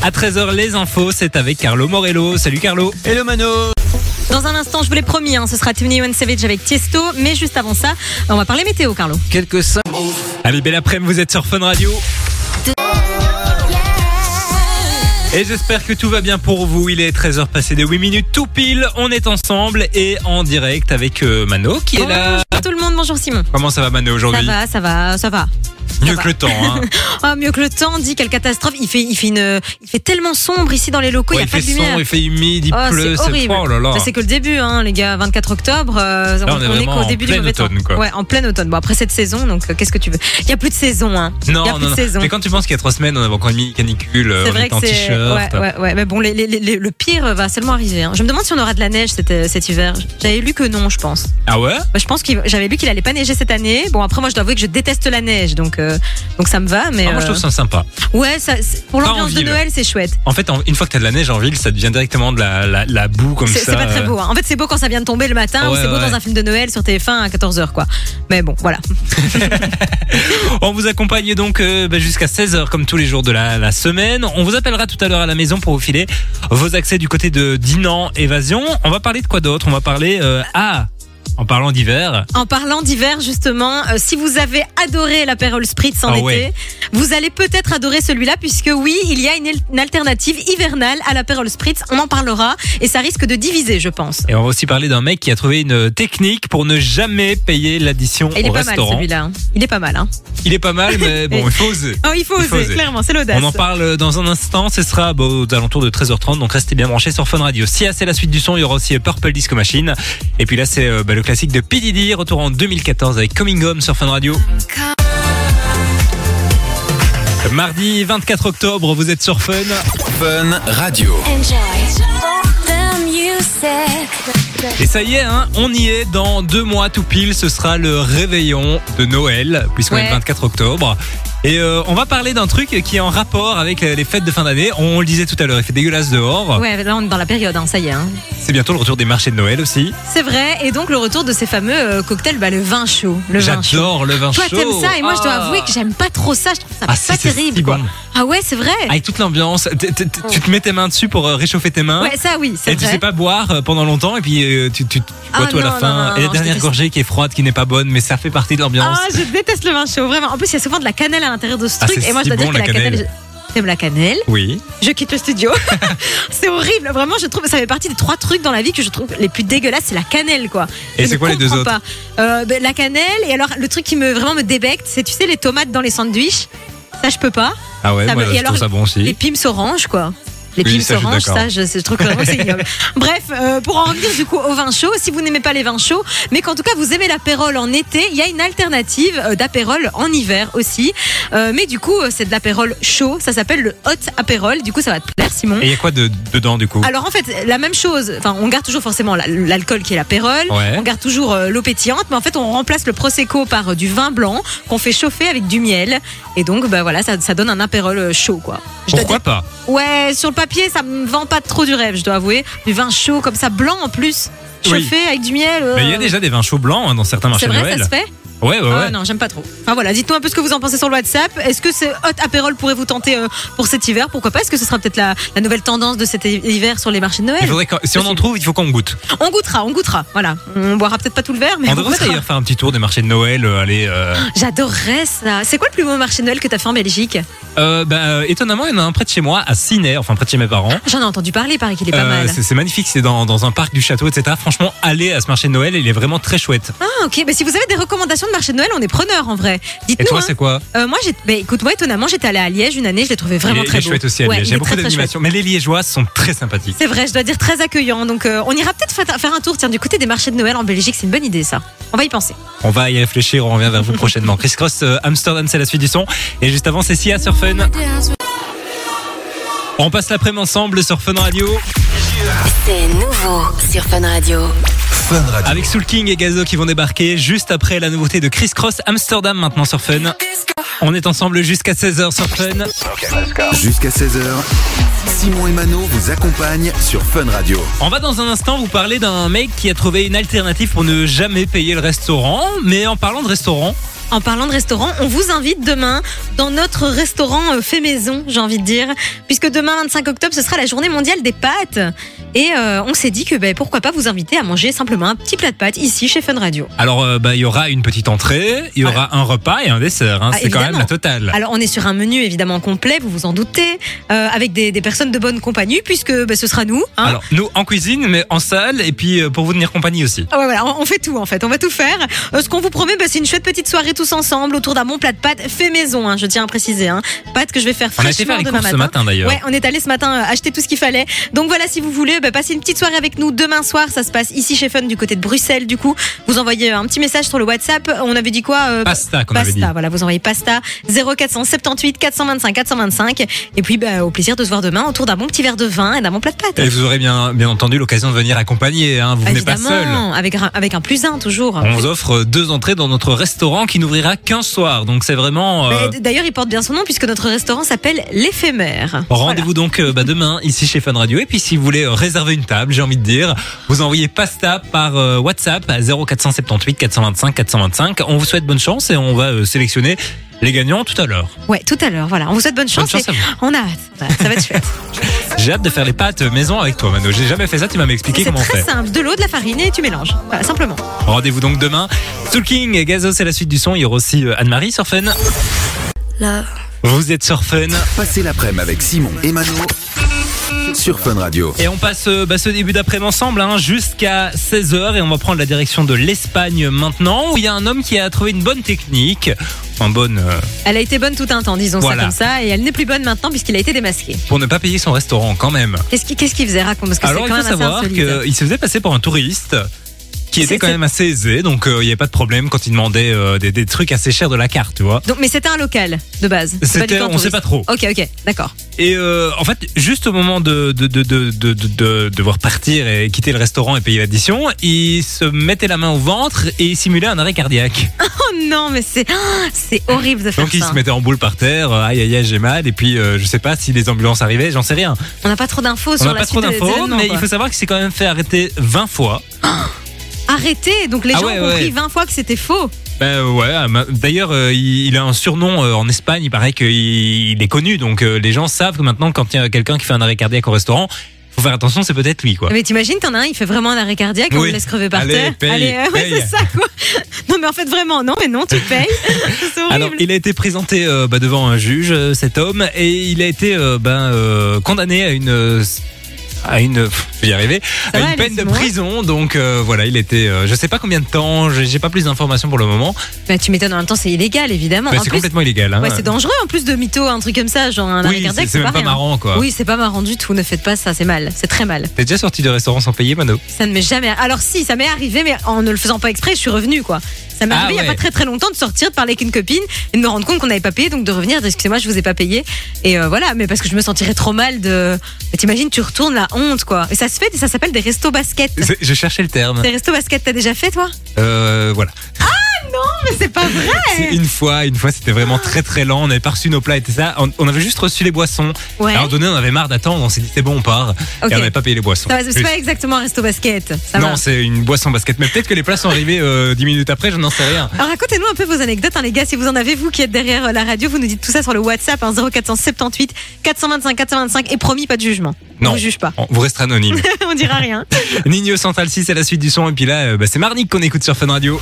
À 13h, les infos, c'est avec Carlo Morello. Salut Carlo. Hello Mano Dans un instant, je vous l'ai promis, hein, ce sera Tony Savage avec Tiesto. Mais juste avant ça, on va parler météo, Carlo. Quelques cinq... Allez, belle après-midi, vous êtes sur Fun Radio. Et j'espère que tout va bien pour vous. Il est 13h passé de 8 minutes tout pile. On est ensemble et en direct avec euh, Mano qui est là. Bonjour tout le monde, bonjour Simon. Comment ça va Mano Ça aujourd'hui va, ça va, ça va. Mieux que le temps. Hein. Ah, mieux que le temps, dit quelle catastrophe. Il fait, il fait une, il fait tellement sombre ici dans les locaux, Ouais, il n'y a pas fait de lumière. sombre, il fait humide, il Oh, pleut. c'est horrible. Oh là là. Ça, c'est que le début, hein, les gars. 24 octobre, euh, Là, on est vraiment qu'au début du mauvais temps. automne, quoi. Ouais, en plein automne. Bon, après cette saison, donc euh, qu'est-ce que tu veux? Il n'y a plus de saison, hein. Non, y a non, de non. saison. Mais quand tu penses qu'il y a trois semaines, on avait encore une mini canicule, euh, on était en que Ouais, ouais, ouais. Mais bon, les- les- les- le pire va seulement arriver. hein. Je me demande si on aura de la neige cet, euh, cet hiver. J'avais lu que non, je pense. Ah ouais? Bah, je pense qu'il j'avais lu qu'il allait pas neiger cette année. Bon, après, moi, je dois avouer que je déteste la neige, donc, euh, donc ça me va. Mais Ah, Moi, je euh, trouve ça sympa. ouais, ça, pour l'ambiance de. Noël, c'est chouette. En fait, en- une fois que t'as de la neige en ville, ça devient directement de la, la, la boue comme ça. c'est pas très euh. beau. hein. En fait, c'est beau quand ça vient de tomber le matin ou c'est beau dans un film de Noël sur TF1 à 14h, quoi. Mais bon, voilà. On vous accompagne donc euh, bah, jusqu'à 16h comme tous les jours de la, la semaine. On vous appellera tout à l'heure à la maison pour vous filer vos accès du côté de Dinan Évasion. On va parler de quoi d'autre? On va parler... ah en parlant d'hiver, En parlant d'hiver, justement, euh, si vous avez adoré l'apérole Spritz en Ah été, ouais. vous allez peut-être adorer celui-là, puisque oui, il y a une, une alternative hivernale à l'apérole Spritz. On en parlera et ça risque de diviser, je pense. et on va aussi parler d'un mec qui a trouvé une technique pour ne jamais payer l'addition Et il est au pas mal restaurant. celui-là. hein. Il est pas mal. Hein. il est pas mal, mais bon, il faut oser. Oh, il faut Il oser, faut oser. clairement, c'est l'audace. On en parle dans un instant, ce sera bon, aux alentours de 13h30, donc restez bien branchés sur Fun Radio. Si c'est la suite du son, il y aura aussi Purple Disco Machine. Et puis là, c'est euh, bah, le classique de P. Diddy, retour en 2014 avec Coming Home sur Fun Radio. Mardi 24 octobre, vous êtes sur Fun. Fun Radio. Et ça y est, hein, on y est dans deux mois tout pile. Ce sera le réveillon de Noël, puisqu'on est le 24 octobre. Et euh, on va parler d'un truc qui est en rapport avec les fêtes de fin d'année. On le disait tout à l'heure, il fait dégueulasse dehors. Ouais, là on est dans la période, hein, ça y est. hein. C'est bientôt le retour des marchés de Noël aussi. C'est vrai, et donc le retour de ces fameux euh, cocktails, bah, le vin chaud. Le vin chaud. J'adore le vin Toi, chaud. t'aimes ça, et moi, je dois avouer que j'aime pas trop ça. Je trouve ça Ah, pas si, terrible, si quoi. bon. Ah ouais, c'est vrai. Avec toute l'ambiance, tu te mets tes mains dessus pour euh, réchauffer tes mains. Ouais, ça oui, c'est Et tu vrai. sais pas boire euh, pendant longtemps et puis euh, tu, tu, Ah, bois tout à la fin. et la dernière gorgée qui est froide, qui n'est pas bonne, mais ça fait partie de l'ambiance. Ah, je déteste le vin chaud, vraiment. En plus, il y a souvent de la cannelle à l'intérieur de ce Ah, truc. Et moi, je dois dire que la cannelle. cannelle. T'aimes la cannelle Oui. Je quitte le studio. c'est horrible. Vraiment, je trouve ça fait partie des trois trucs dans la vie que je trouve les plus dégueulasses. C'est la cannelle, quoi. Et c'est quoi les deux autres. Euh, ben, La cannelle. Et alors, le truc qui me vraiment me débecte, c'est tu sais les tomates dans les sandwichs. Ça, je peux pas. Ah ouais, Ça moi me- je et trouve alors, ça bon aussi. Les pims orange, quoi. Les Oui, pims ça, je suis orange, d'accord. ça, je, trouve que vraiment c'est ignoble. Bref, euh, pour en revenir du coup au vin chaud, si vous n'aimez pas les vins chauds, mais qu'en tout cas vous aimez l'apérole en été, il y a une alternative euh, d'apérole en hiver aussi. Euh, mais du coup, c'est de l'apérole chaud, ça s'appelle le hot apérole. Du coup, ça va te plaire, Simon. Et il y a quoi de, dedans du coup? Alors en fait, la même chose. Enfin, on garde toujours forcément la- l'alcool qui est l'apérole. Ouais. On garde toujours l'eau pétillante, mais en fait, on remplace le prosecco par du vin blanc qu'on fait chauffer avec du miel. Et donc, bah voilà, ça, ça donne un apérole chaud, quoi. Je Pourquoi pas? Ouais, sur le papier, ça me vend pas trop du rêve, je dois avouer. Du vin chaud comme ça, blanc en plus, Oui. chauffé avec du miel. euh, Mais il y a déjà des vins chauds blancs hein, dans certains marchés de Noël. ça se fait Ouais, ouais, ouais. Ah non, j'aime pas trop. Enfin voilà, dites-nous un peu ce que vous en pensez sur le WhatsApp. Est-ce que ce hot apérole pourrait vous tenter euh, pour cet hiver? Pourquoi pas? Est-ce que ce sera peut-être la, la nouvelle tendance de cet hiver sur les marchés de Noël? Il faudrait que- si on en trouve, il faut qu'on goûte. On goûtera, on goûtera. Voilà. On boira peut-être pas tout le verre, mais On on, devrait d'ailleurs faire un petit tour des marchés de Noël. euh, aller. euh, J'adorerais ça. C'est quoi le plus beau marché de Noël que t'as fait en Belgique? Euh, bah, étonnamment, il y en a un près de chez moi, à Ciné, enfin près de chez mes parents. J'en ai entendu parler, il paraît qu'il est pas Euh, mal. c'est c'est magnifique, c'est dans, dans un parc du château, etc. Franchement, allez à ce marché de Noël, il est vraiment très chouette. Ah ok, bah, si vous avez des recommandations de marché de Noël, on est preneur en vrai. Et Dites-nous. toi, hein. c'est quoi Euh, moi, j'ai, bah, écoute, moi étonnamment, j'étais allée à Liège une année, je l'ai trouvé vraiment il est, très il est beau. chouette aussi à Ouais, Liège. Il est beaucoup très, très d'animations, mais les Liégeois sont très sympathiques. C'est vrai, je dois dire très accueillant. Donc, euh, on ira peut-être fa- faire un tour tiens, du côté des marchés de Noël en Belgique. C'est une bonne idée, ça. On va y penser. On va y réfléchir, on revient vers vous prochainement. Chris Cross, euh, Amsterdam, c'est la suite du son. Et juste avant, c'est Sia sur Fun. On passe l'après-midi ensemble sur Fun Radio C'est nouveau sur Fun Radio. Fun Radio. avec Soul King et Gazo qui vont débarquer juste après la nouveauté de Chris Cross Amsterdam maintenant sur Fun. On est ensemble jusqu'à 16h sur Fun. Jusqu'à 16h, Simon et Mano vous accompagnent sur Fun Radio. On va dans un instant vous parler d'un mec qui a trouvé une alternative pour ne jamais payer le restaurant. Mais en parlant de restaurant, En parlant de restaurant, on vous invite demain dans notre restaurant euh, fait maison, j'ai envie de dire, puisque demain 25 octobre, ce sera la journée mondiale des pâtes. Et euh, on s'est dit que ben, pourquoi pas vous inviter à manger simplement un petit plat de pâtes ici chez Fun Radio. Alors, euh, bah, il y aura une petite entrée, il y aura un repas et un dessert. hein. Ah, C'est quand même la totale. Alors on est sur un menu évidemment complet, vous vous en doutez, euh, avec des, des personnes de bonne compagnie, puisque ben, ce sera nous. hein. Alors, nous en cuisine, mais en salle, et puis pour vous tenir compagnie aussi. Ah ouais, voilà, on on fait tout en fait, on va tout faire. Ce qu'on vous promet, bah, c'est une chouette petite soirée tous ensemble autour d'un bon plat de pâtes fait maison, hein, je tiens à préciser. Hein. Pâtes que je vais faire On a été fraîchement faire les demain matin. ce matin d'ailleurs. Ouais, on est allé ce matin euh, acheter tout ce qu'il fallait. Donc voilà, si vous voulez, bah, passer une petite soirée avec nous demain soir. Ça se passe ici chez Fun du côté de Bruxelles. Du coup, vous envoyez un petit message sur le WhatsApp. On avait dit quoi euh, Pasta qu'on avait dit. Voilà, vous envoyez pasta 0478 425 425 et puis bah, au plaisir de se voir demain autour d'un bon petit verre de vin et d'un bon plat de pâtes. Et vous aurez bien, bien entendu l'occasion de venir accompagner. Hein. Vous venez pas seul. Évidemment, avec un, avec un plus un toujours. On vous offre deux entrées dans notre restaurant qui n'ouvrira qu'un soir. Donc c'est vraiment. euh, D'ailleurs, il porte bien son nom puisque notre restaurant s'appelle l'éphémère. Rendez-vous donc euh, bah, demain ici chez Fun Radio. Et puis si vous voulez euh, réserver une table, j'ai envie de dire, vous envoyez pasta par WhatsApp à 0478 425 425. On vous souhaite bonne chance et on va sélectionner les gagnants tout à l'heure. Ouais, tout à l'heure. Voilà, on vous souhaite bonne chance. chance et à vous. on a hâte. Voilà, ça va être chouette. J'ai hâte de faire les pâtes maison avec toi, Mano. J'ai jamais fait ça. Tu vas m'expliquer C'est comment on très fait. simple. De l'eau, de la farine et tu mélanges. Voilà, simplement. Rendez-vous donc demain. Soul King et Gazo, c'est la suite du son. Il y aura aussi euh, Anne-Marie sur Fun. Vous êtes sur Fun. Passez l'après-midi avec Simon et Mano sur Fun Radio. Et on passe euh, bah, ce début d'après-midi ensemble hein, jusqu'à 16h et on va prendre la direction de l'Espagne maintenant où il y a un homme qui a trouvé une bonne technique. Enfin bonne euh, Elle a été bonne tout un temps, disons Voilà. ça comme ça, et elle n'est plus bonne maintenant puisqu'il a été démasqué. pour ne pas payer son restaurant quand même. Qu'est-ce qu'il faisait? Raconte Parce que Alors il faut même savoir insolite. qu'il se faisait passer pour un touriste qui était C'est- quand même assez aisé donc euh, il n'y avait pas de problème quand il demandait euh, des, des trucs assez chers de la carte tu vois. Donc, mais c'était un local de base. C'est pas C'était, on sait touriste. pas trop. Ok, ok, d'accord. Et euh, en fait, juste au moment de, de, de, de, de, de- de devoir partir et quitter le restaurant et payer l'addition, il se mettait la main au ventre et il simulait un arrêt cardiaque. Oh non, mais c'est ah, c'est horrible de faire Donc il ça. se mettait en boule par terre, euh, aïe aïe aïe j'ai mal, et puis euh, je sais pas si les ambulances arrivaient, j'en sais rien. On n'a pas trop d'infos On sur n'a la pas trop suite des d'infos, mais quoi. il faut savoir qu'il s'est quand même fait arrêter 20 fois. Arrêtez Donc les Ah gens ouais, ont compris ouais. 20 fois que c'était faux. Ben ouais, euh, d'ailleurs euh, il il a un surnom euh, en Espagne, il paraît qu'il il est connu, donc euh, les gens savent que maintenant quand il y a quelqu'un qui fait un arrêt cardiaque au restaurant, faut faire attention, c'est peut-être lui quoi. Mais t'imagines, t'en as un, il fait vraiment un arrêt cardiaque, on Oui. le laisse crever par Allez, terre. paye, Allez, euh, ouais, c'est ça quoi. Non, mais en fait, vraiment, non, mais non, tu payes. Alors, il a été présenté euh, bah, devant un juge, cet homme, et il a été euh, euh, condamné à une. À une, je vais y arriver, à une peine de prison. Donc euh, voilà, il était, euh, je sais pas combien de temps, j'ai j'ai pas plus d'informations pour le moment. Bah, tu m'étonnes, en même temps, c'est illégal, évidemment. En c'est plus, complètement illégal. Hein. ouais, c'est dangereux en plus de mytho, un truc comme ça, genre un arrêt oui, cardiaque, c'est même pas rien. marrant quoi. Oui, c'est pas marrant du tout, ne faites pas ça, c'est mal, c'est très mal. T'es déjà sorti du restaurant sans payer, Mano? Ça ne m'est jamais. Alors si, ça m'est arrivé, mais en ne le faisant pas exprès, je suis revenue quoi. Ça m'est Ah arrivé il y a ouais. pas très très longtemps de sortir, de parler avec une copine et de me rendre compte qu'on n'avait pas payé, donc de revenir, de dire, excusez-moi, je vous ai pas payé. Et euh, voilà, mais parce que je me sentirais trop mal de. Mais T'imagines, tu retournes la honte quoi. Et ça se fait, ça s'appelle des restos basket. Je cherchais le terme. Des restos basket, t'as déjà fait toi? Euh, voilà. Mais c'est pas vrai. Une fois, une fois, c'était vraiment très très lent. On avait pas reçu nos plats et tout ça. On, on avait juste reçu les boissons. Ouais. Alors donné, on avait marre d'attendre. On s'est dit c'est bon, on part. Et on n'avait pas payé les boissons. Ça va, c'est pas exactement un resto basket. Ça non, c'est une boisson basket. Mais peut-être que les plats sont arrivés euh, 10 minutes après, je n'en sais rien. Alors racontez-nous un peu vos anecdotes, hein, les gars. Si vous en avez, vous qui êtes derrière euh, la radio, vous nous dites tout ça sur le WhatsApp, hein, 0478 425 425. Et promis, pas de jugement. On Non. vous juge pas. Bon, vous resterez anonyme. On dira rien. Nino Central 6, c'est la suite du son. Et puis là, euh, bah, c'est Marnik qu'on écoute sur Fun Radio.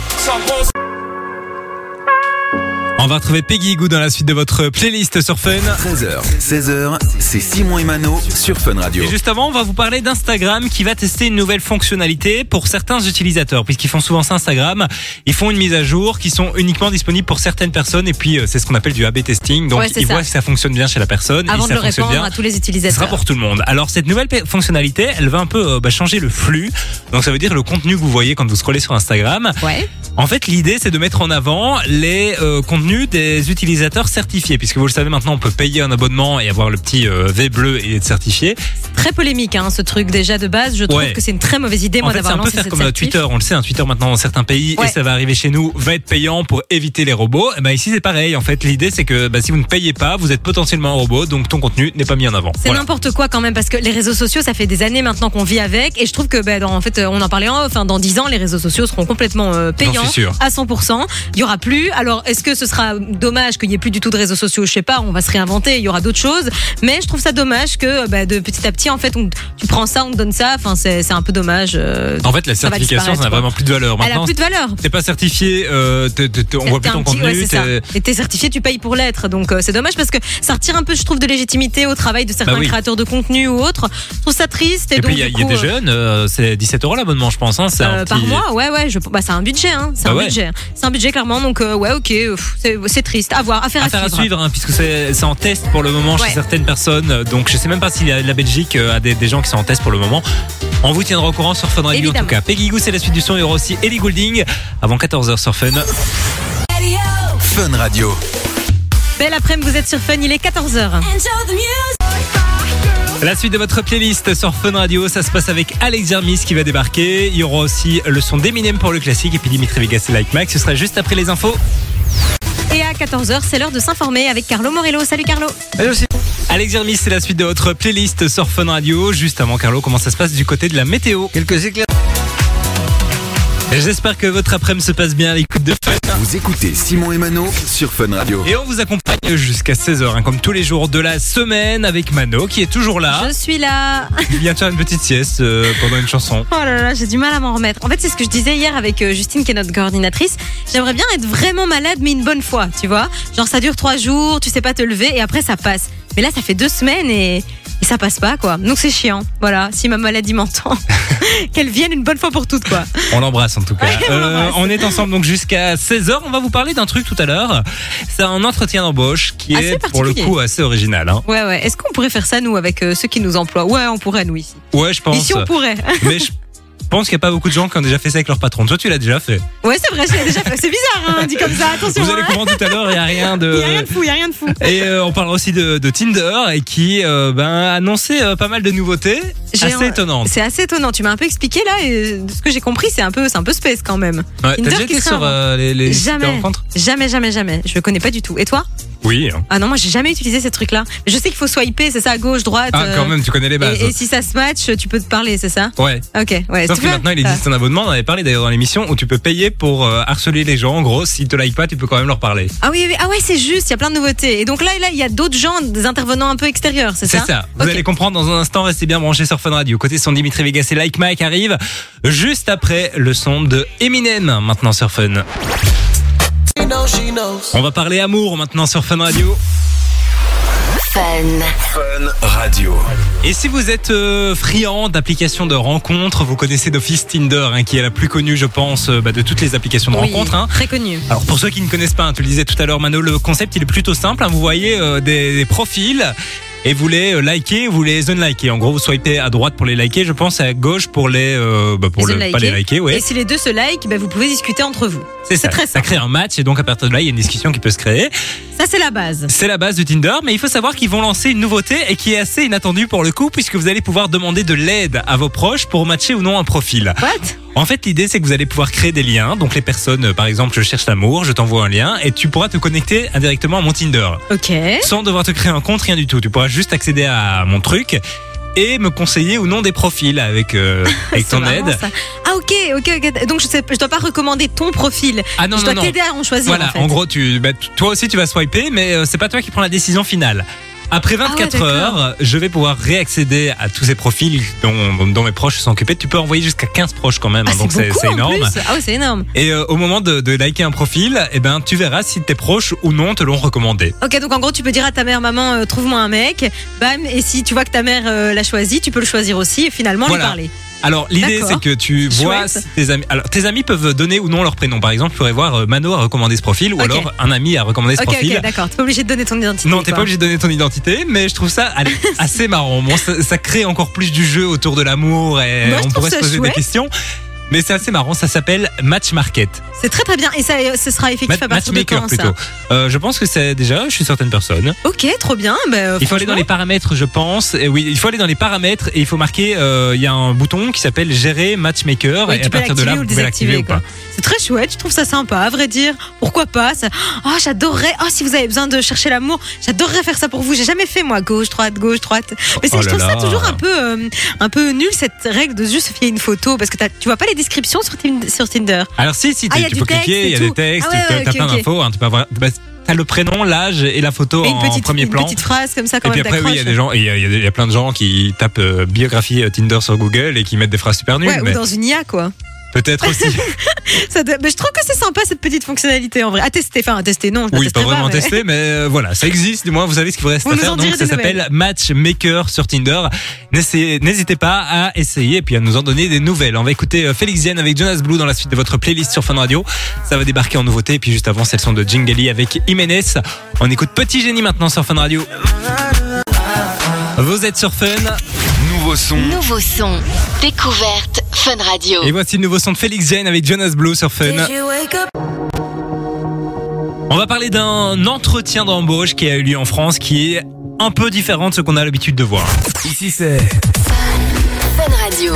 On va retrouver Peggy Goo dans la suite de votre playlist sur Fun. 13h, 16h, c'est Simon et Mano sur Fun Radio. Et juste avant, on va vous parler d'Instagram qui va tester une nouvelle fonctionnalité pour certains utilisateurs, puisqu'ils font souvent ça Instagram. Ils font une mise à jour qui sont uniquement disponibles pour certaines personnes, et puis euh, c'est ce qu'on appelle du A/B testing. Donc Ouais, ils ça. voient si ça fonctionne bien chez la personne, Avant et si de ça le fonctionne répandre bien. à tous les Ce utilisateurs. sera pour tout le monde. Alors cette nouvelle fonctionnalité, elle va un peu euh, bah, changer le flux. Donc ça veut dire le contenu que vous voyez quand vous scrollez sur Instagram. Ouais. En fait, l'idée c'est de mettre en avant les euh, contenus des utilisateurs certifiés, puisque vous le savez maintenant, on peut payer un abonnement et avoir le petit euh, V bleu et être certifié. très polémique, hein, ce truc déjà de base. Je trouve Ouais. que c'est une très mauvaise idée, En moi, fait, c'est d'avoir un peu faire comme certif. Twitter. On le sait, un Twitter maintenant dans certains pays Ouais. et ça va arriver chez nous, va être payant pour éviter les robots. Et ben ici c'est pareil. En fait, l'idée c'est que bah, si vous ne payez pas, vous êtes potentiellement un robot, donc ton contenu n'est pas mis en avant. C'est Voilà. n'importe quoi quand même parce que les réseaux sociaux, ça fait des années maintenant qu'on vit avec et je trouve que ben, dans, en fait, on en parlait en hein, dans 10 ans, les réseaux sociaux seront complètement euh, payants sûr. à 100%. Il y aura plus. Alors, est-ce que ce sera dommage qu'il y ait plus du tout de réseaux sociaux Je sais pas. On va se réinventer. Il y aura d'autres choses. Mais je trouve ça dommage que ben, de petit à petit, en fait, on- tu prends ça, on te donne ça. Enfin, c'est c'est un peu dommage. euh, En fait, la certification, ça n'a vraiment plus de valeur. elle a Maintenant, plus de valeur. t'es pas certifié, euh, on voit plus ton petit- ouais, contenu. t'es- Et t'es certifié, tu payes pour l'être. Donc euh, c'est dommage parce que ça retire un peu, je trouve, de légitimité au travail de certains Bah oui. créateurs de contenu ou autres. Je trouve ça triste. Et, Et donc, puis il y y a des euh, jeunes, euh, c'est 17 euros l'abonnement, je pense. Hein, Euh, un par petit- mois, ouais, ouais, je, bah, c'est un budget, hein, c'est Bah un ouais. budget, c'est un budget clairement, donc euh, ouais, ok, euh, pff, c'est- triste, à voir, affaire à, Affaire à suivre. suivre, hein, puisque c'est en test pour le moment Ouais. chez certaines personnes. Donc je sais même pas si la, la Belgique euh, a des, des gens qui sont en test pour le moment. On vous tiendra au courant sur Fun Radio en tout cas. Peggy Goo, c'est la suite du son. Il y aura aussi Ellie Goulding avant 14h sur Fun. Fun Radio. Belle après-midi, vous êtes sur Fun, il est 14h. La suite de votre playlist sur Fun Radio, ça se passe avec Alex Jermis qui va débarquer. Il y aura aussi le son d'Eminem pour le classique et puis Dimitri Vegas et Like Max. Ce sera juste après les infos. Et à 14h, c'est l'heure de s'informer avec Carlo Morello. Salut Carlo. Alex Jermis, c'est la suite de votre playlist sur Fun Radio. Juste avant, Carlo, comment ça se passe du côté de la météo? Quelques éclairs. J'espère que votre après-midi se passe bien à l'écoute de Fun. Vous écoutez Simon et Mano sur Fun Radio. Et on vous accompagne jusqu'à 16h, comme tous les jours de la semaine, avec Mano qui est toujours là. Je suis là. Il vient de faire une petite sieste euh, pendant une chanson. Oh là là, j'ai du mal à m'en remettre. En fait, c'est ce que je disais hier avec euh, Justine, qui est notre coordinatrice. J'aimerais bien être vraiment malade, mais une bonne fois, tu vois. Genre, ça dure trois jours, tu sais pas te lever, et après, ça passe. Mais là, ça fait deux semaines et, et ça passe pas, quoi. Donc, c'est chiant. Voilà, si ma maladie m'entend, qu'elle vienne une bonne fois pour toutes, quoi. On l'embrasse en tout cas. Ouais, on Euh, on est ensemble donc jusqu'à 16h. On va vous parler d'un truc tout à l'heure. C'est un entretien d'embauche qui Assez est pour le coup assez original. hein. Ouais, ouais. Est-ce qu'on pourrait faire ça, nous, avec euh, ceux qui nous emploient? Ouais, on pourrait, nous, ici. Ouais, je pense. Ici, on pourrait. Mais je pense qu'il n'y a pas beaucoup de gens qui ont déjà fait ça avec leur patron. Toi, tu l'as déjà fait. Ouais, c'est vrai, je l'ai déjà fait. C'est bizarre, hein, dit comme ça. Attention. Vous allez hein. comprendre tout à l'heure, il n'y a rien de. Il y a rien de fou, il a rien de fou. Et euh, on parlera aussi de, de Tinder et qui euh, ben, a annoncé euh, pas mal de nouveautés assez un- étonnantes. C'est assez étonnant. Tu m'as un peu expliqué là, et de ce que j'ai compris, c'est un peu, un peu space quand même. Ouais, Tinder T'as déjà été sur les, Jamais. rencontres Jamais, jamais, jamais. Je connais pas du tout. Et toi? Oui. Ah non, moi j'ai jamais utilisé ces trucs-là. Je sais qu'il faut swiper, c'est ça, à gauche, droite. Ah, quand même, tu connais les bases. et, et si ça se match, tu peux te parler, c'est ça? Ouais. Ok, ouais. Sauf tu que maintenant, il Ça. existe un abonnement. On en avait parlé d'ailleurs dans l'émission où tu peux payer pour euh, harceler les gens. En gros, s'ils te like pas, tu peux quand même leur parler. Ah oui, oui, ah ouais, c'est juste. Il y a plein de nouveautés. Et donc là, là, il y a d'autres gens, des intervenants un peu extérieurs, c'est C'est ça ça. Vous allez comprendre dans un instant. Restez bien branchés sur Fun Radio. Côté son Dimitri Vegas et Like Mike arrive juste après le son de Eminem maintenant sur Fun. On va parler amour maintenant sur Fun Radio. Fun. Fun Radio. Et si vous êtes euh, friand d'applications de rencontres, vous connaissez d'office Tinder, hein, qui est la plus connue, je pense, euh, bah, de toutes les applications de Oui, rencontres. hein. Très connu. Alors pour ceux qui ne connaissent pas, hein, tu le disais tout à l'heure Mano, le concept il est plutôt simple. hein. vous voyez euh, des, des profils et vous les euh, likez, vous les unlikez. En gros, vous swipez à droite pour les liker, je pense à gauche pour les euh, bah, pour Les le, pas les liker, ouais. Et si les deux se like, ben, vous pouvez discuter entre vous. C'est ça. très ça simple. crée un match et donc à partir de là, il y a une discussion qui peut se créer. Ça, c'est la base. C'est la base de Tinder, mais il faut savoir qu'ils vont lancer une nouveauté et qui est assez inattendue pour le coup, puisque vous allez pouvoir demander de l'aide à vos proches pour matcher ou non un profil. What? En fait, l'idée, c'est que vous allez pouvoir créer des liens. Donc, les personnes, euh, par exemple, je cherche l'amour, je t'envoie un lien et tu pourras te connecter indirectement à mon Tinder. Ok. Sans devoir te créer un compte, rien du tout. Tu pourras juste accéder à mon truc et me conseiller ou non des profils avec, euh, avec ton aide. ça. Ah ok, ok, ok. Donc je je dois pas recommander ton profil. Ah non, je non, dois t'aider à en choisir. Voilà, en, fait. en gros, tu, bah, toi aussi, tu vas swiper, mais euh, c'est pas toi qui prends la décision finale. Après 24 Ah ouais, heures, je vais pouvoir réaccéder à tous ces profils dont, dont mes proches sont occupés. Tu peux envoyer jusqu'à 15 proches quand même, Ah, hein, donc c'est énorme. plus. Ah ouais, c'est énorme. Et euh, au moment de, de liker un profil, eh ben, tu verras si tes proches ou non te l'ont recommandé. Ok, donc en gros, tu peux dire à ta mère, maman, euh, trouve-moi un mec. Bam, et si tu vois que ta mère euh, l'a choisi, tu peux le choisir aussi et finalement Voilà. lui parler. Alors l'idée c'est que tu vois si tes amis. Alors tes amis peuvent donner ou non leur prénom. Par exemple, tu pourrais voir euh, Mano a recommandé ce profil ou Ok. alors un ami a recommandé ce Ok, profil. ok, d'accord. T'es pas obligé de donner ton identité. Non, t'es quoi. pas obligé de donner ton identité, mais je trouve ça allez, assez marrant. Bon, ça, ça crée encore plus du jeu autour de l'amour et Moi, je on trouve pourrait se poser chouette. des questions. Mais c'est assez marrant. Ça s'appelle Match Market. C'est très très bien. Et ça, ce sera effectif Mat- à partir de quand plutôt. ça Euh, je pense que c'est déjà chez certaines personnes. Ok, trop bien. Bah, Il faut aller dans les paramètres, je pense. Et oui, il faut aller dans les paramètres et il faut marquer. euh, Il y a un bouton qui s'appelle Gérer Matchmaker ouais, et tu à peux partir de là, vous pouvez l'activer ou pas. C'est très chouette. Je trouve ça sympa, à vrai dire. Pourquoi pas ça... Oh, j'adorerais. Oh, si vous avez besoin de chercher l'amour, j'adorerais faire ça pour vous. J'ai jamais fait moi, gauche, droite, gauche, droite. Mais c'est Oh je là trouve ça là. toujours un peu, euh, un peu nul cette règle de juste fier une photo parce que tu vois pas les descriptions sur, Tin- sur Tinder. Alors si, si, Ah, tu- y a tu du peux texte cliquer, il y a tout. des textes, Ah ouais, ok, plein ok. d'infos. hein, tu peux avoir. bah, T'as le prénom, l'âge et la photo Mais une en petite, premier une plan. petite phrase comme ça quand Et puis même après, oui, il y a des gens, et il y, a- il y a- il y a plein de gens qui tapent euh, biographie euh, Tinder sur Google et qui mettent des phrases super nulles, Ouais, mais ou dans une IA quoi. Peut-être aussi. Ça doit- mais je trouve que c'est sympa cette petite fonctionnalité en vrai. À tester, enfin à tester, non. je Oui, pas vraiment mais- testé, mais euh, voilà, ça existe. Du moins, vous savez ce qu'il vous reste Vous à faire. Donc, ça s'appelle Matchmaker sur Tinder. N'hésitez pas à essayer et puis à nous en donner des nouvelles. On va écouter euh, Félix Yen avec Jonas Blue dans la suite de votre playlist sur Fun Radio. Ça va débarquer en nouveauté. Et puis juste avant, c'est le son de Jingali avec Jiménez. On écoute Petit Génie maintenant sur Fun Radio. Vous êtes sur Fun. Nouveau son. Nouveau son. Découverte Fun Radio. Et voici le nouveau son de Félix Yen avec Jonas Blue sur Fun. On va parler d'un entretien d'embauche qui a eu lieu en France qui est un peu différent de ce qu'on a l'habitude de voir. Ici c'est Fun Radio.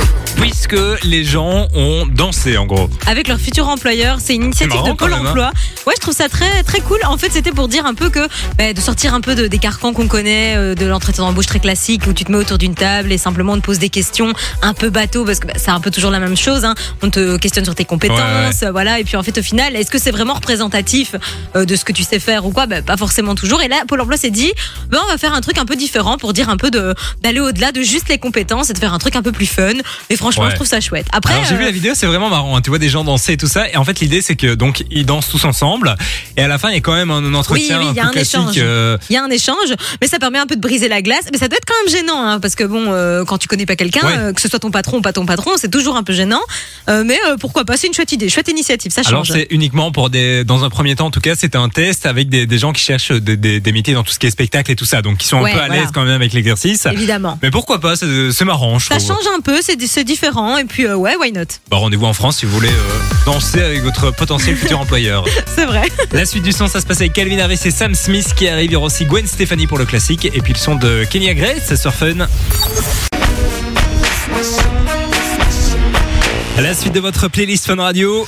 Puisque les gens ont dansé en gros. avec leur futur employeur. C'est une initiative marrant, de Pôle hein. emploi. Ouais, je trouve ça très très cool. En fait, c'était pour dire un peu que bah, de sortir un peu de, des carcans qu'on connaît, euh, de l'entretien d'embauche très classique où tu te mets autour d'une table et simplement on te pose des questions un peu bateau parce que bah, c'est un peu toujours la même chose. Hein. On te questionne sur tes compétences, Ouais, voilà. Et puis en fait, au final, est-ce que c'est vraiment représentatif euh, de ce que tu sais faire ou quoi? Bah, Pas forcément toujours. Et là, Pôle emploi s'est dit, bah, on va faire un truc un peu différent pour dire un peu de d'aller au-delà de juste les compétences et de faire un truc un peu plus fun. Et franchement, Ouais. je trouve ça chouette. Après, Alors j'ai vu euh, la vidéo, c'est vraiment marrant. hein. Tu vois des gens danser et tout ça. Et en fait, l'idée c'est que donc ils dansent tous ensemble. Et à la fin, il y a quand même un entretien Oui, y a un échange. euh, Il y a un échange, mais ça permet un peu de briser la glace. Mais ça doit être quand même gênant, hein, parce que bon, euh, quand tu connais pas quelqu'un, Ouais. que ce soit ton patron ou pas ton patron, c'est toujours un peu gênant. Mais pourquoi pas C'est une chouette idée, chouette initiative, ça Alors change. c'est uniquement pour des, dans un premier temps en tout cas, c'était un test avec des, des gens qui cherchent des, des, des métiers dans tout ce qui est spectacle et tout ça, donc qui sont un peu à voilà. l'aise quand même avec l'exercice. Évidemment. Mais pourquoi pas C'est c'est marrant, je Ça trouve. change un peu, c'est c'est et puis euh, ouais, why not? Bah, Rendez-vous en France si vous voulez euh, danser avec votre potentiel futur employeur. C'est vrai. La suite du son, ça se passe avec Calvin Harris et Sam Smith qui arrive. Il y aura aussi Gwen Stefani pour le classique. Et puis le son de Kenya Grace sur Fun. La suite de votre playlist Fun Radio.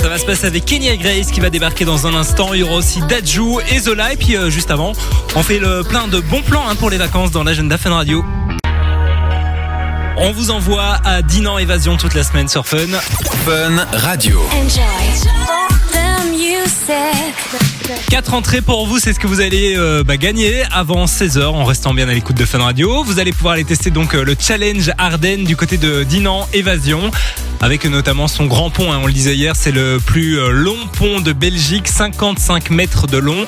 Ça va se passer avec Kenya Grace qui va débarquer dans un instant. Il y aura aussi Dajou et Zola. Et puis euh, juste avant, on fait le plein de bons plans hein, pour les vacances dans l'agenda Fun Radio. On vous envoie à Dinan Évasion toute la semaine sur Fun. Fun Radio. Enjoy. Quatre entrées pour vous, c'est ce que vous allez euh, bah, gagner avant 16h en restant bien à l'écoute de Fun Radio. Vous allez pouvoir aller tester donc euh, le challenge Ardennes du côté de Dinan Évasion avec euh, notamment son grand pont, hein, on le disait hier, c'est le plus euh, long pont de Belgique, 55 mètres de long,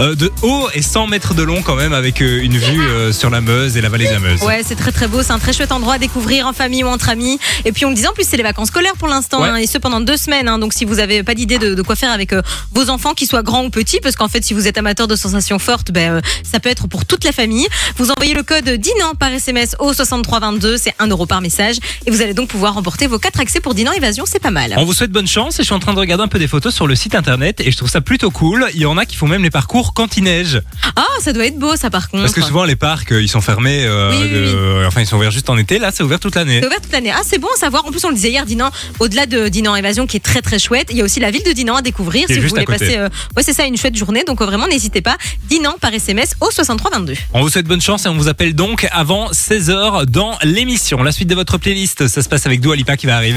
euh, de haut et 100 mètres de long quand même avec euh, une vue euh, sur la Meuse et la vallée de la Meuse. Ouais, c'est très très beau, c'est un très chouette endroit à découvrir en famille ou entre amis. Et puis on le disait en plus, c'est les vacances scolaires pour l'instant, Ouais. hein, et ce pendant deux semaines. hein. donc si vous avez pas d'idée de, de quoi faire avec euh, vos enfants, qu'ils soient grands ou petits, parce qu'en fait si vous êtes amateur de sensations fortes, ben euh, ça peut être pour toute la famille. Vous envoyez le code Dinan par SMS au 6322, c'est 1 euro par message, et vous allez donc pouvoir remporter vos accès pour Dinan Évasion, c'est pas mal. On vous souhaite bonne chance et je suis en train de regarder un peu des photos sur le site internet et je trouve ça plutôt cool. Il y en a qui font même les parcours quand il neige. Ah, ça doit être beau ça par contre. Parce que souvent les parcs euh, ils sont fermés, euh, Oui, oui, de- enfin ils sont ouverts juste en été. Là c'est ouvert toute l'année. C'est ouvert toute l'année. Ah, c'est bon à savoir. En plus, on le disait hier, Dinan, au-delà de Dinan Évasion, qui est très très chouette, il y a aussi la ville de Dinan à découvrir si vous voulez passer. euh, ouais, c'est ça, une chouette journée. Donc euh, vraiment, n'hésitez pas. Dinan par SMS au 6322. On vous souhaite bonne chance et on vous appelle donc avant 16h dans l'émission. La suite de votre playlist, ça se passe avec Dua Lipa qui va arriver.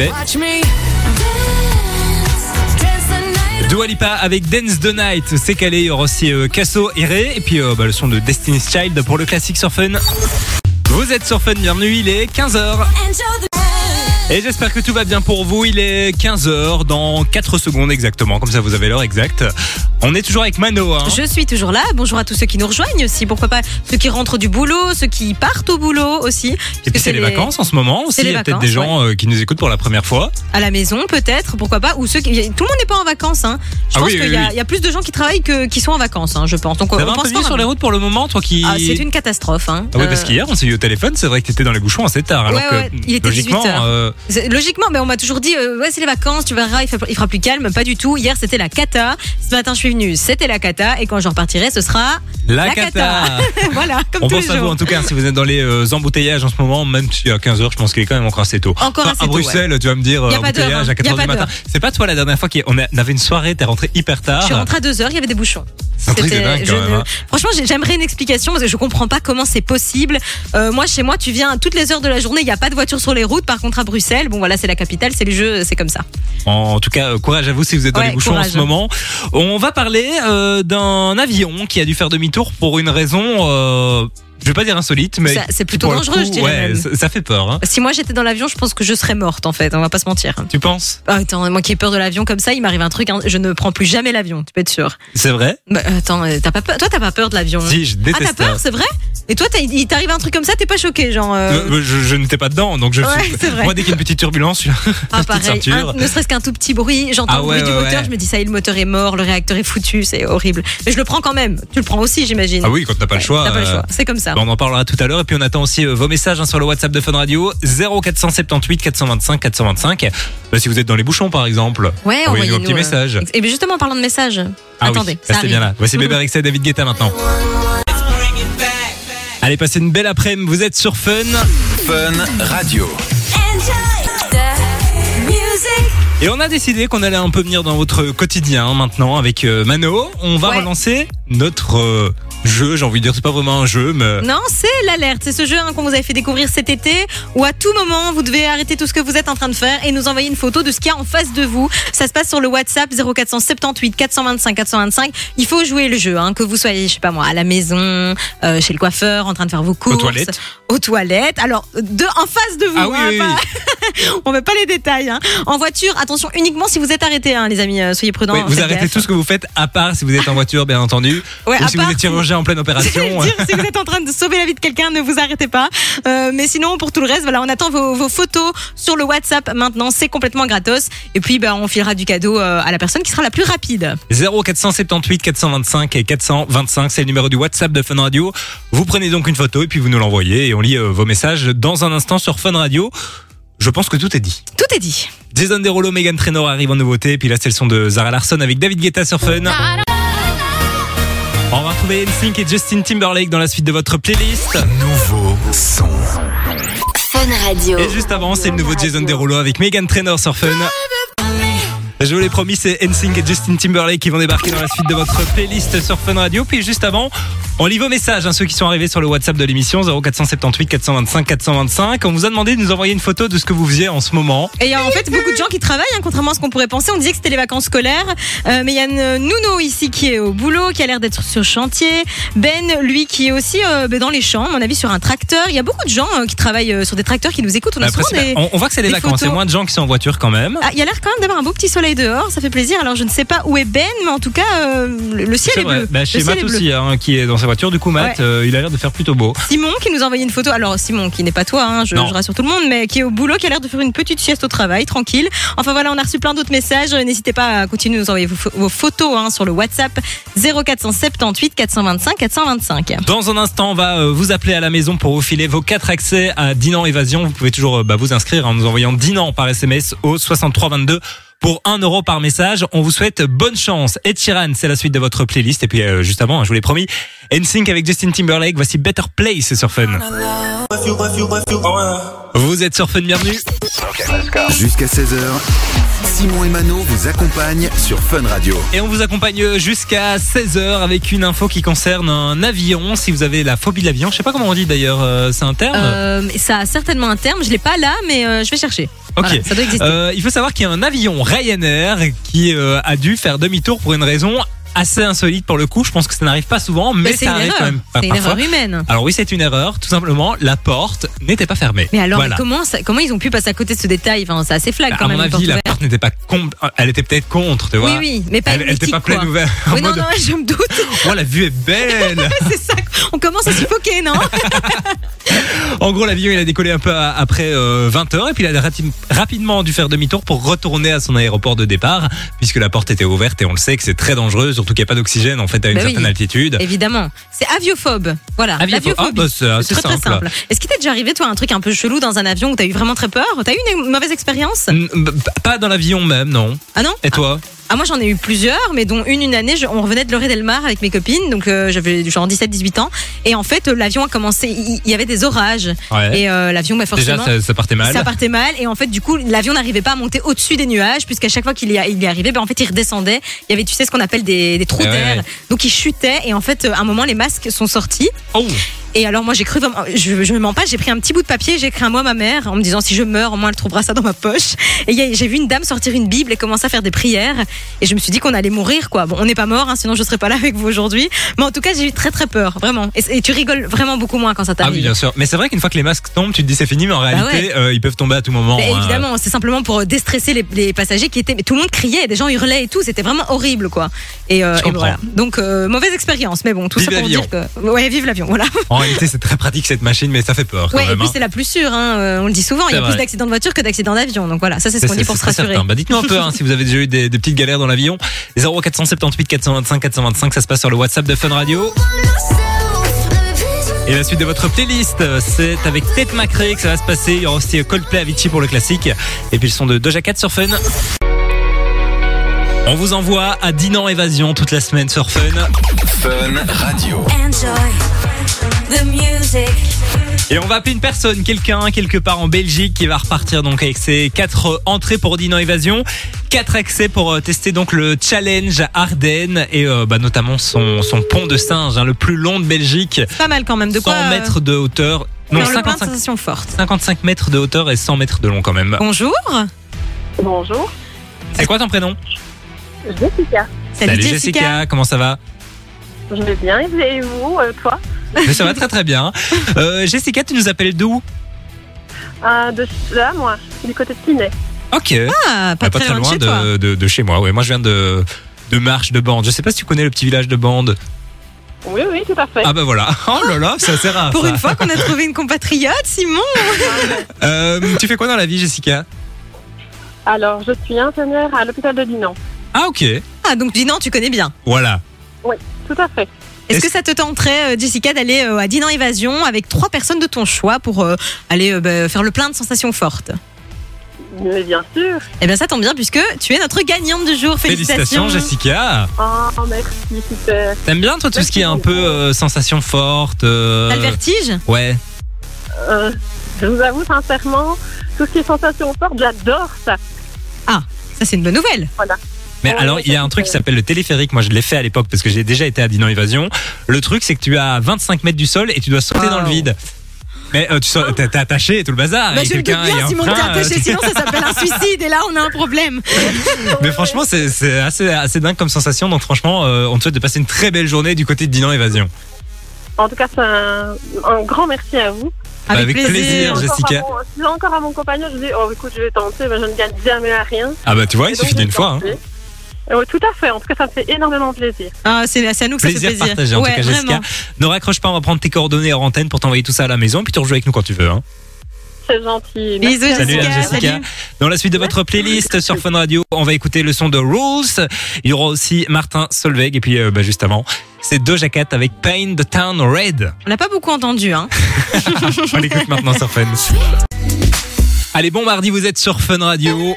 Dua Lipa avec Dance the Night, c'est calé. Il y aura aussi euh, Casso et Ray. Et puis euh, bah, le son de Destiny's Child pour le classique sur Fun. Vous êtes sur Fun, bienvenue, il est 15h. Et j'espère que tout va bien pour vous. Il est 15h dans 4 secondes exactement. Comme ça, vous avez l'heure exacte. On est toujours avec Mano. Hein. Je suis toujours là. Bonjour à tous ceux qui nous rejoignent aussi. Pourquoi pas ceux qui rentrent du boulot, ceux qui partent au boulot aussi. Et puis c'est les vacances en ce moment aussi. Il y a peut-être des gens euh, qui nous écoutent pour la première fois. À la maison, peut-être. Pourquoi pas. Ou ceux qui. Tout le monde n'est pas en vacances. Hein. Je Ah pense oui, qu'il oui, y, a- oui. il y a plus de gens qui travaillent que qui sont en vacances, hein, je pense. Donc on un pense peu sur les routes pour le moment, toi qui. Ah, c'est une catastrophe. Hein. Ah oui, parce Euh, qu'hier, on s'est eu au téléphone, c'est vrai que t'étais dans les bouchons assez tard. Alors Ouais, que, ouais, il était logiquement, 18 heures. euh, C'est- Logiquement, mais on m'a toujours dit, euh, ouais, c'est les vacances, tu verras, il, fera plus calme. Pas du tout. Hier, c'était la cata. Ce matin, je suis venue, c'était la cata. Et quand je repartirai, ce sera La, la cata. cata. voilà, comme On tous pense les à vous en tout cas si vous êtes dans les euh, embouteillages en ce moment, même si à 15h, je pense qu'il est quand même encore assez tôt. Encore Enfin, assez à Bruxelles, tu vas me dire euh, embouteillage hein. à 4h Y a du matin. C'est pas toi la dernière fois qu'on avait une soirée, t'es rentré hyper tard. Je suis rentrée à 2 heures, il y avait des bouchons. Dingue je même. hein. Franchement, j'ai- j'aimerais une explication parce que je comprends pas comment c'est possible. Euh, moi, chez moi, tu viens à toutes les heures de la journée, il n'y a pas de voiture sur les routes. Par contre, à Bruxelles, bon voilà, c'est la capitale, c'est les jeux, c'est comme ça. En tout cas, euh, courage à vous si vous êtes dans Ouais, les bouchons en ce moment. On va parler euh, d'un avion qui a dû faire demi-tour pour une raison, euh, je vais pas dire insolite, mais c'est plutôt dangereux, coup, je dirais ouais, même. ça, ça fait peur. Hein. Si moi j'étais dans l'avion, je pense que je serais morte en fait. On va pas se mentir. Tu penses? Ah, attends, moi qui ai peur de l'avion comme ça, il m'arrive un truc, hein, je ne prends plus jamais l'avion. Tu peux être sûr. C'est vrai? Bah, attends, euh, t'as pas peur Toi, t'as pas peur de l'avion Si, je Ah, déteste t'as peur, c'est vrai? Et toi, il t'arrive un truc comme ça, t'es pas choqué, genre. euh, Euh, je je n'étais pas dedans, donc je Ouais, suis. vrai. Moi, dès qu'il y a une petite turbulence, je suis. Ah, pareil. Un- ne serait-ce qu'un tout petit bruit, j'entends Ah le bruit ouais, du ouais, moteur, je me dis ça y est, le moteur est mort, le réacteur est foutu, c'est horrible. Mais je le prends quand même. Tu le prends aussi, j'imagine. Ah oui, quand t'as pas le choix. T'as pas le choix, c'est comme ça. Bon, on en parlera tout à l'heure et puis on attend aussi euh, vos messages hein, sur le WhatsApp de Fun Radio 0478 425 425. Bah, si vous êtes dans les bouchons par exemple, Ouais, envoyez-nous un petit euh, message. Et bien justement, en parlant de messages, Ah attendez, oui, ça bien là. Voici Bébé et David Guetta maintenant. Allez, passez une belle après-midi. Vous êtes sur Fun. Fun Radio. Et on a décidé qu'on allait un peu venir dans votre quotidien hein, maintenant avec euh, Mano. On va Ouais. relancer notre jeu. J'ai envie de dire, c'est pas vraiment un jeu, mais Non, c'est l'alerte. C'est ce jeu hein, qu'on vous avait fait découvrir cet été où à tout moment, vous devez arrêter tout ce que vous êtes en train de faire et nous envoyer une photo de ce qu'il y a en face de vous. Ça se passe sur le WhatsApp 0478 425 425. Il faut jouer le jeu, hein, que vous soyez, je sais pas moi, à la maison, euh, chez le coiffeur, en train de faire vos courses. toilettes. Aux toilettes. Alors, de, en face de vous. Ah oui, hein, oui, pas- On met pas les détails. hein. En voiture, attention uniquement si vous êtes arrêté, les amis. euh, soyez prudents. Oui, vous arrêtez gaffe. tout ce que vous faites, à part si vous êtes en voiture, bien entendu. Ouais, ou à si part vous êtes si- en pleine opération. dire, si vous êtes en train de sauver la vie de quelqu'un, ne vous arrêtez pas. Euh, mais sinon, pour tout le reste, voilà, on attend vos, vos photos sur le WhatsApp maintenant. C'est complètement gratos. Et puis, bah, on filera du cadeau euh, à la personne qui sera la plus rapide. 0478 425 et 425, c'est le numéro du WhatsApp de Fun Radio. Vous prenez donc une photo et puis vous nous l'envoyez et on lit euh, vos messages dans un instant sur Fun Radio. Je pense que tout est dit. Tout est dit. Jason Derulo, Megan Trainor arrivent en nouveauté. Et puis là, c'est le son de Zara Larson avec David Guetta sur Fun. On va retrouver NSYNC et Justin Timberlake dans la suite de votre playlist. Nouveau son. Fun Radio. Et juste avant, c'est le nouveau Jason Derulo avec Megan Trainor sur Fun. Je vous l'ai promis, c'est NSYNC et Justin Timberlake qui vont débarquer dans la suite de votre playlist sur Fun Radio. Puis juste avant, on lit vos messages, hein, ceux qui sont arrivés sur le WhatsApp de l'émission 0478 425 425. On vous a demandé de nous envoyer une photo de ce que vous faisiez en ce moment. Et il y a en fait beaucoup de gens qui travaillent, hein, contrairement à ce qu'on pourrait penser. On disait que c'était les vacances scolaires. Euh, mais il y a euh, Nuno ici qui est au boulot, qui a l'air d'être sur chantier. Ben, lui, qui est aussi euh, ben, dans les champs, à mon avis, sur un tracteur. Il y a beaucoup de gens euh, qui travaillent sur des tracteurs qui nous écoutent. On a Après, souvent c'est- des... on, on voit que c'est les des vacances, il y a moins de gens qui sont en voiture quand même. Ah, il y a l'air quand même d'avoir un beau petit soleil dehors, ça fait plaisir. Alors je ne sais pas où est Ben, mais en tout cas, euh, le, le ciel est bleu. Bah, Le chez ciel Matt est bleu. aussi, hein, qui est dans sa voiture. Du coup, Matt, Ouais. euh, il a l'air de faire plutôt beau. Simon qui nous a envoyé une photo. Alors Simon qui n'est pas toi, hein, je, je rassure tout le monde, mais qui est au boulot, qui a l'air de faire une petite sieste au travail, tranquille. Enfin voilà, on a reçu plein d'autres messages. N'hésitez pas à continuer de nous envoyer vos, pho- vos photos hein, sur le WhatsApp 0478 425 425. Dans un instant, on va euh, vous appeler à la maison pour vous filer vos quatre accès à Dinan Évasion. Vous pouvez toujours bah, vous inscrire en nous envoyant Dinan par SMS au 6322 pour 1 euro par message. On vous souhaite bonne chance. Ed Sheeran, c'est la suite de votre playlist. Et puis euh, juste hein, je vous l'ai promis, NSYNC avec Justin Timberlake. Voici Better Place sur Fun. Vous êtes sur Fun, bienvenue. Jusqu'à 16h, Simon et Mano vous accompagnent sur Fun Radio. Et on vous accompagne jusqu'à 16h avec une info qui concerne un avion. Si vous avez la phobie de l'avion, je sais pas comment on dit d'ailleurs, euh, c'est un terme Euh, ça a certainement un terme, je l'ai pas là, mais euh, je vais chercher. Ok. Voilà, ça doit exister. Euh, il faut savoir qu'il y a un avion Ryanair qui euh, a dû faire demi-tour pour une raison assez insolite pour le coup. Je pense que ça n'arrive pas souvent, mais, Mais c'est ça une arrive erreur. quand même C'est une parfois. erreur humaine. Alors oui, c'est une erreur. Tout simplement, la porte n'était pas fermée. Mais alors, Voilà. mais comment, ça- comment ils ont pu passer à côté de ce détail? Enfin, C'est assez flag Bah, quand à même. mon une porte avis, la porte n'était pas con- elle était peut-être contre, tu vois. Oui, oui, mais pas Elle, une elle était pas pleine ouverte. Oui, non, mode, non, je me doute. oh, la vue est belle. c'est ça. On commence à suffoquer, non? En gros, l'avion il a décollé un peu à- après 20h et puis il a rapidement dû faire demi-tour pour retourner à son aéroport de départ puisque la porte était ouverte et on le sait que c'est très dangereux, surtout qu'il n'y a pas d'oxygène en fait à une Bah oui. certaine altitude. Évidemment. C'est aviophobe. Voilà. Aviophobe. Ah, bah, c'est assez très, très simple. Est-ce qu'il t'est déjà arrivé, toi, un truc un peu chelou dans un avion où t'as eu vraiment très peur? T'as eu une mauvaise expérience? N- b- Pas dans l'avion même, non. Ah non? Et toi? Ah, moi, j'en ai eu plusieurs, mais dont une, une année, je- on revenait de Loré Delmar avec mes copines, donc euh, j'avais genre 17-18 ans. Et en fait, euh, l'avion a commencé, il y avait des orages. Ouais. Et euh, l'avion, bah, Déjà, forcément. ça, ça partait mal. Ça partait mal et en fait du coup l'avion n'arrivait pas à monter au-dessus des nuages puisqu'à chaque fois qu'il y, a- il y arrivait ben, en fait il redescendait il y avait tu sais ce qu'on appelle des, des trous ouais, d'air ouais. donc il chutait et en fait à un moment les masques sont sortis Oh, et alors moi j'ai cru je, je me mens pas j'ai pris un petit bout de papier j'ai écrit un mot à ma mère en me disant si je meurs au moins elle trouvera ça dans ma poche et j'ai vu une dame sortir une bible et commencer à faire des prières et je me suis dit qu'on allait mourir quoi bon on n'est pas mort hein, sinon je serais pas là avec vous aujourd'hui mais en tout cas j'ai eu très très peur vraiment et, et tu rigoles vraiment beaucoup moins quand ça ah t'arrive oui, bien sûr. Mais c'est vrai qu'une fois que les masques tombent, tu te dis c'est fini, mais en réalité, euh, ils peuvent tomber à tout moment. Hein. évidemment, c'est simplement pour déstresser les, les passagers qui étaient. Mais tout le monde criait, des gens hurlaient et tout. C'était vraiment horrible, quoi. Et, euh, et voilà. Donc euh, mauvaise expérience, mais bon, tout Vive ça pour dire que ouais, vive l'avion, voilà. En réalité, c'est très pratique cette machine, mais ça fait peur quand Ouais, et même. puis hein. c'est la plus sûre. Hein. euh, On le dit souvent. Il y a vrai. plus d'accidents de voiture que d'accidents d'avion. Donc voilà, ça c'est ce qu'on dit pour se rassurer. Bah, dites-nous un peu hein, si vous avez déjà eu des, des petites galères dans l'avion. 0478 425 425, ça se passe sur le WhatsApp de Fun Radio. Et la suite de votre playlist, c'est avec Ted McRae que ça va se passer. Il y aura aussi Coldplay Avicii pour le classique. Et puis le son de Doja Cat sur Fun. On vous envoie à Dinan Évasion toute la semaine sur Fun. Fun Radio. Enjoy the music. Et on va appeler une personne, quelqu'un quelque part en Belgique qui va repartir donc avec ses quatre entrées pour Dinan Évasion, quatre accès pour euh, tester donc le challenge Ardennes et euh, bah, notamment son, son pont de singe, hein, le plus long de Belgique, Pas mal quand même. De 100 quoi euh, mètres de hauteur, non faire le plein de 55, sensations fortes. 55 mètres de hauteur et 100 mètres de long quand même. Bonjour. Bonjour, C'est quoi ton prénom? Jessica. Salut, Jessica. comment ça va Je vais bien et vous, euh, toi Mais Ça va très très bien. Euh, Jessica, tu nous appelles d'où Euh, De là, moi, du côté de Pinet. Ok. Ah, pas, Bah, très, loin de chez toi. de, de- de chez moi. Ouais, moi je viens de de Marche de Bande. Je sais pas si tu connais le petit village de Bande. Oui, oui, tout à fait. Ah bah voilà. Oh là là, c'est assez rare. Pour ça. une fois qu'on a trouvé une compatriote, Simon. Euh, tu fais quoi dans la vie, Jessica? Alors, je suis infirmière à l'hôpital de Dinan. Ah ok. Ah, donc dis non, tu connais bien. Voilà. Tout à fait. Est-ce que ça te tenterait, euh, Jessica, d'aller euh, à Dinan Évasion avec trois personnes de ton choix pour euh, aller bah, faire le plein de sensations fortes? Mais bien sûr. Eh bien, ça tombe bien puisque tu es notre gagnante du jour. Félicitations. Félicitations, Jessica. Oh, merci, super. T'aimes bien toi tout ce qui est un peu euh, sensation forte euh, T'as le vertige? Ouais. Euh, je vous avoue sincèrement, tout ce qui est sensation forte, j'adore ça. Ça, c'est une bonne nouvelle. Mais Ouais, alors, il y a un truc qui s'appelle le téléphérique. Moi, je l'ai fait à l'époque parce que j'ai déjà été à Dinan Évasion. Le truc, c'est que tu es à 25 mètres du sol et tu dois sauter Wow. dans le vide. Mais euh, tu sautes- t'es t'es attaché et tout le bazar. Bah, je le doute quelqu'un- il y a bien, Simon, t'es attaché, euh, sinon ça s'appelle un suicide et là, on a un problème. Mais franchement, c'est c'est assez, assez dingue comme sensation. Donc, franchement, euh, on te souhaite de passer une très belle journée du côté de Dinan Évasion. En tout cas, c'est un, un grand merci à vous. Avec, Avec plaisir. plaisir, Encore Jessica. à mon- Si j'ai encore à mon compagnon, je dis, oh écoute, je vais tenter, mais je ne gagne jamais à rien. Ah bah, tu vois, il Et suffit d'une fois. hein. Oui, tout à fait. En tout cas, ça me fait énormément plaisir. Ah, c'est c'est à nous que ça Plaisir fait plaisir. partagé en ouais, tout cas Jessica. vraiment. Ne raccroche pas, on va prendre tes coordonnées hors antenne pour t'envoyer tout ça à la maison puis tu rejoues avec nous quand tu veux. Hein. C'est gentil. Bisous, Merci à Salut Jessica, Jessica. salut. Dans la suite de votre playlist sur Fun Radio, on va écouter le son de Rules. Il y aura aussi Martin Solveig et puis euh, bah, juste avant, c'est Doja Cat avec Paint the Town Red. On l'a pas beaucoup entendu, hein. On l'écoute maintenant sur Fun. Allez, bon mardi, vous êtes sur Fun Radio.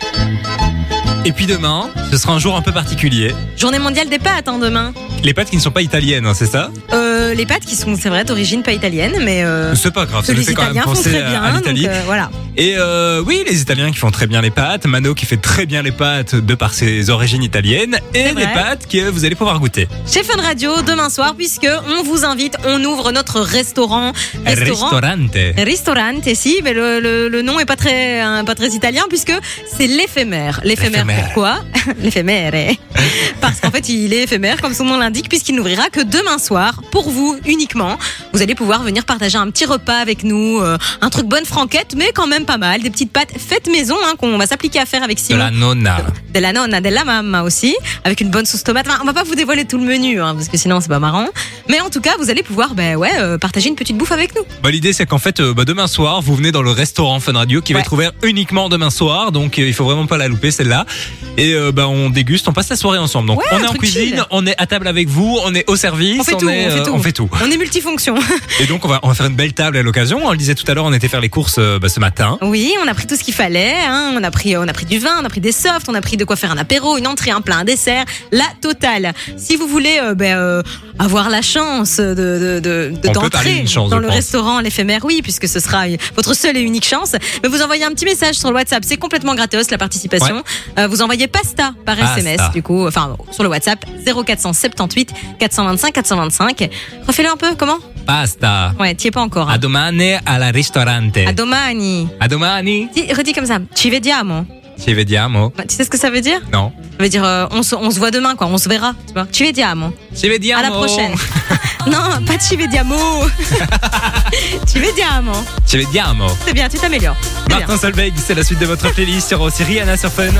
Et puis demain, ce sera un jour un peu particulier. Journée mondiale des pâtes, hein, demain. Les pâtes qui ne sont pas italiennes, hein, c'est ça? Euh, les pâtes qui sont, c'est vrai, d'origine pas italienne, mais euh, C'est pas grave, ça nous les fait quand même penser bien. à l'Italie. euh, voilà. Et euh, oui, les Italiens qui font très bien les pâtes, Mano qui fait très bien les pâtes de par ses origines italiennes, et les pâtes que vous allez pouvoir goûter. Chez Fun Radio, demain soir, puisque on vous invite, on ouvre notre restaurant. Restaurant. Ristorante. Ristorante, si, mais le, le, le nom est pas très, hein, pas très italien puisque c'est l'éphémère. L'éphémère Pourquoi L'éphémère. eh. Parce qu'en fait, il est éphémère, comme son nom l'indique, puisqu'il n'ouvrira que demain soir, pour vous uniquement. Vous allez pouvoir venir partager un petit repas avec nous, euh, un truc bonne franquette, mais quand même pas mal, des petites pâtes faites maison hein, qu'on va s'appliquer à faire avec De Simon. la nonna. De la nonna, de la mamma aussi, avec une bonne sauce tomate. Enfin, on va pas vous dévoiler tout le menu, hein, parce que sinon c'est pas marrant. Mais en tout cas, vous allez pouvoir, ben ouais, euh, partager une petite bouffe avec nous. Bah, L'idée c'est qu'en fait euh, bah, demain soir vous venez dans le restaurant Fun Radio qui va être ouvert uniquement demain soir donc il faut vraiment pas la louper celle-là et euh, bah, on déguste on passe la soirée ensemble donc Ouais, on est en cuisine chill. on est à table avec vous on est au service On fait tout, est, on fait euh, tout. on fait tout On est multifonction. et donc on va, on va faire une belle table à l'occasion on le disait tout à l'heure on était faire les courses euh, bah, ce matin Oui, on a pris tout ce qu'il fallait. hein. On a pris, on a pris du vin, on a pris des softs, on a pris de quoi faire un apéro, une entrée, un plat, un dessert, la totale. Si vous voulez euh, ben, euh, avoir la chance de d'entrer chance, dans le pense. restaurant l'éphémère, oui, puisque ce sera votre seule et unique chance. Mais vous envoyez un petit message sur le WhatsApp, c'est complètement gratos la participation. Vous envoyez pasta par Pasta. SMS, du coup, enfin sur le WhatsApp 0478 425 425. Refais-le un peu, comment? Pasta Ouais, t'y es pas encore. a Hein. domani alla ristorante A domani. a domani Dis- Redis comme ça. Ci vediamo. Ci vediamo Bah, Tu sais ce que ça veut dire non Ça veut dire euh, on, se, on se voit demain, quoi. On se verra. Tu vois. Ci vediamo. ci vediamo À la prochaine. non, pas ci vediamo. ci vediamo. ci vediamo C'est bien, tu t'améliores. Martin Solveig, c'est la suite de votre playlist. Il y aura aussi Rihanna sur Fun.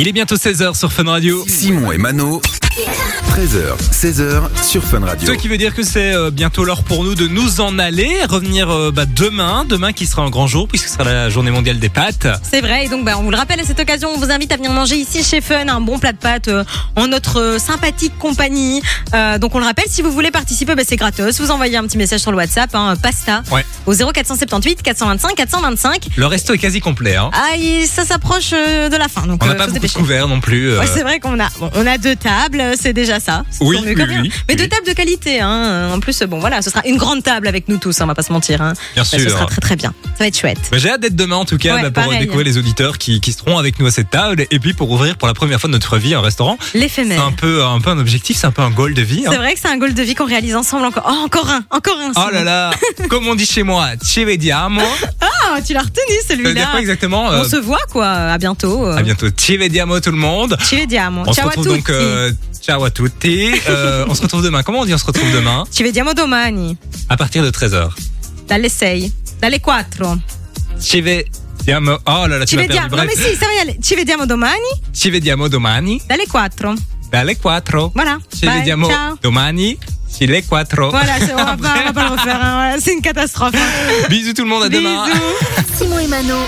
Il est bientôt 16h sur Fun Radio. Simon et Mano. 13h, 16h sur Fun Radio. Ce qui veut dire que c'est euh, bientôt l'heure pour nous de nous en aller, revenir euh, bah, demain, demain qui sera un grand jour puisque ce sera la journée mondiale des pâtes. C'est vrai, et donc bah, on vous le rappelle à cette occasion, on vous invite à venir manger ici chez Fun un bon plat de pâtes euh, en notre euh, sympathique compagnie. Euh, donc on le rappelle, si vous voulez participer, bah, c'est gratos. Vous envoyez un petit message sur le WhatsApp, hein, pasta, Ouais. au 0478 425 425. Le resto est quasi complet. Hein. Ah, et ça s'approche euh, de la fin, donc On n'a euh, pas beaucoup couverts non plus. euh. Ouais, c'est vrai qu'on a, bon, on a deux tables, c'est déjà ça. C'est Oui, oui, oui, Mais deux tables de qualité, hein. En plus, bon, voilà, ce sera une grande table avec nous tous, hein, on va pas se mentir, hein. Bien sûr. Ce sera très très bien. Ça va être chouette. Bah, J'ai hâte d'être demain en tout cas Ouais, bah, pour pareil. découvrir les auditeurs qui, qui seront avec nous à cette table et puis pour ouvrir pour la première fois de notre vie un restaurant. C'est L'éphémère. un peu, un peu un objectif, c'est un peu un goal de vie. hein. C'est vrai que c'est un goal de vie qu'on réalise ensemble encore. Oh, encore un, encore un. Oh là là, comme on dit chez moi, vediamo. Ah, tu l'as retenu celui-là. exactement euh, On se voit quoi. À bientôt. À bientôt, vediamo tout le monde. Ci vediamo. On se Ciao à retrouve tutti. donc. euh, ciao à tutti. Euh, on se retrouve demain. Comment on dit on se retrouve demain Ci vediamo domani? À partir de 13h. Dalle 6. Dalle 4. Ci vediamo. Oh là là, tu Ci m'as vediamo. perdu. Non Bref, mais si, sérieux. Ci vediamo domani? ci vediamo domani Dalle 4. dalle 4. Voilà. Ci Bye, vediamo Ciao. domani dalle 4. Voilà, c'est- on va pas, on va pas le refaire. hein. Voilà, c'est une catastrophe. hein. Bisous tout le monde, à demain. Bisous. Simon et Mano.